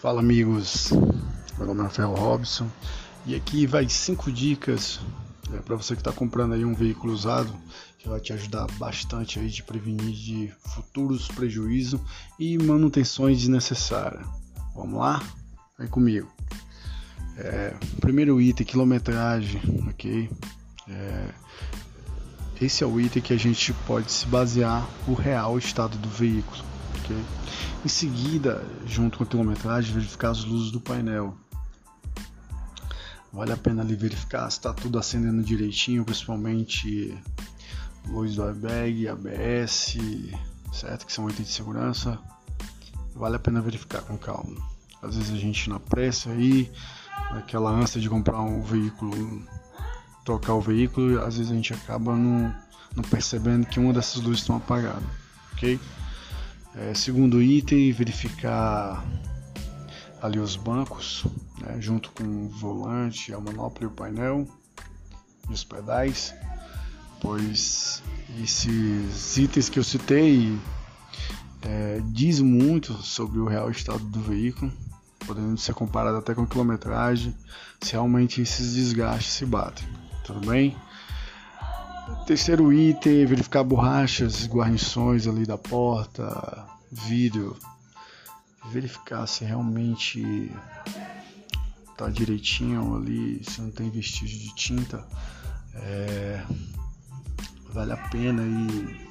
Fala amigos, meu nome é Rafael Robson e aqui vai cinco dicas é, para você que está comprando aí um veículo usado que vai te ajudar bastante aí de prevenir de futuros prejuízos e manutenções desnecessárias. Vamos lá? Vem comigo. É, primeiro item, quilometragem, ok? É, esse é o item que a gente pode se basear o real estado do veículo, Em seguida, junto com a quilometragem, verificar as luzes do painel. Vale a pena ali verificar se está tudo acendendo direitinho, principalmente luz do airbag, ABS, certo? Que são itens de segurança. Vale a pena verificar com calma. Às vezes a gente na pressa aí, naquela ânsia de comprar um veículo, trocar o veículo, às vezes a gente acaba não, não percebendo que uma dessas luzes estão apagadas, ok? É, segundo item, verificar ali os bancos, né, junto com o volante, a manopla e o painel e os pedais, pois esses itens que eu citei é, diz muito sobre o real estado do veículo, podendo ser comparado até com a quilometragem, se realmente esses desgastes se batem. Tudo bem? Terceiro item, verificar borrachas, guarnições ali da porta, vidro, verificar se realmente tá direitinho ali, se não tem vestígio de tinta. É, vale a pena aí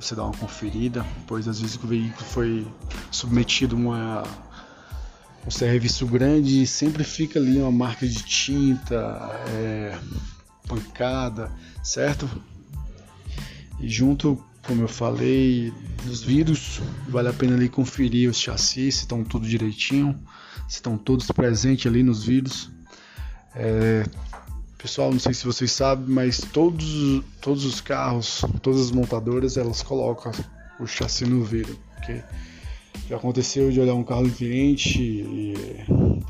você dar uma conferida, pois às vezes o veículo foi submetido a uma, um serviço grande e sempre fica ali uma marca de tinta, é, pancada, certo? E junto, como eu falei, dos vidros, vale a pena ali conferir os chassis, se estão tudo direitinho, se estão todos presentes ali nos vidros. É, pessoal, não sei se vocês sabem, mas todos, todos os carros, todas as montadoras, elas colocam o chassi no vidro. Okay? Já aconteceu de olhar um carro do cliente e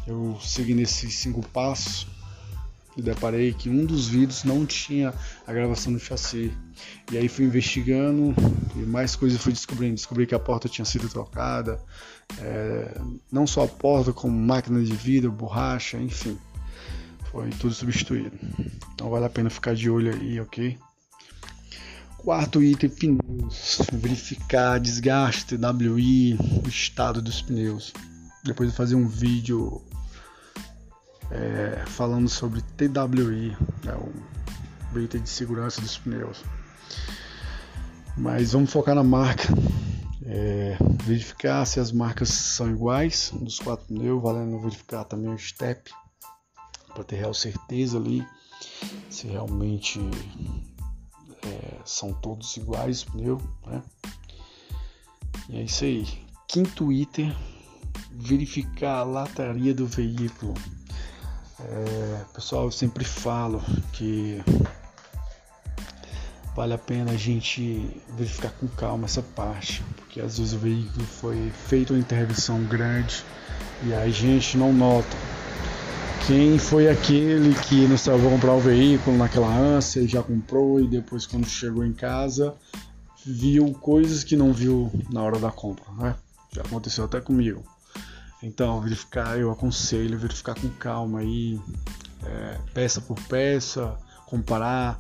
eu segui nesses cinco passos e deparei que um dos vídeos não tinha a gravação do chassi. E aí fui investigando e mais coisas fui descobrindo. Descobri que a porta tinha sido trocada, é, não só a porta, como máquina de vidro, borracha, enfim. Foi tudo substituído. Então vale a pena ficar de olho aí, ok? Quarto item, pneus. Verificar desgaste, TWI, o estado dos pneus. Depois de fazer um vídeo é, falando sobre TWI, né, o item de segurança dos pneus. Mas vamos focar na marca. É, verificar se as marcas são iguais dos quatro pneus, valendo verificar também o step para ter real certeza ali se realmente é, são todos iguais os pneus, né? E é isso aí. Quinto item, verificar a lataria do veículo. É, pessoal, eu sempre falo que vale a pena a gente verificar com calma essa parte, porque às vezes o veículo foi feito uma intervenção grande e a gente não nota. Quem foi aquele que nos salvou comprar o veículo naquela ânsia e já comprou e depois quando chegou em casa viu coisas que não viu na hora da compra, né? Já aconteceu até comigo. Então, verificar, eu aconselho verificar com calma aí, é, peça por peça, comparar,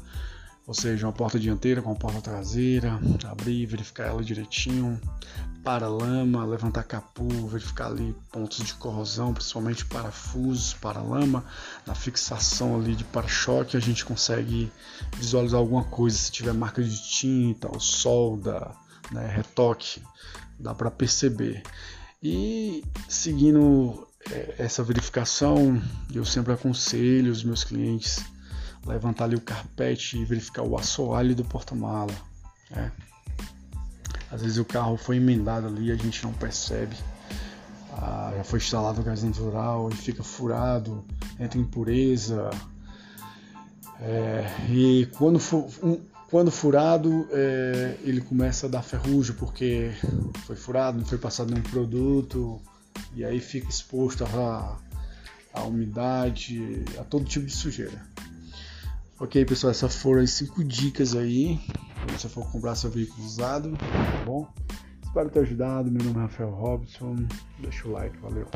ou seja, uma porta dianteira com uma porta traseira, abrir, verificar ela direitinho, para lama, levantar capô, verificar ali pontos de corrosão, principalmente parafusos, para lama, na fixação ali de para-choque a gente consegue visualizar alguma coisa, se tiver marca de tinta, ou solda, né, retoque, dá para perceber. E seguindo é, essa verificação, eu sempre aconselho os meus clientes levantar ali o carpete e verificar o assoalho do porta-mala. Né? Às vezes o carro foi emendado ali a gente não percebe. Ah, já foi instalado o gás natural e fica furado, entra impureza. É, e quando for, quando furado, é, ele começa a dar ferrugem porque foi furado, não foi passado nenhum produto e aí fica exposto a, a umidade, a todo tipo de sujeira. Ok, pessoal, essas foram as 5 dicas aí. Se você for comprar seu veículo usado, tá bom? Espero ter ajudado. Meu nome é Rafael Robson. Deixa o like, valeu.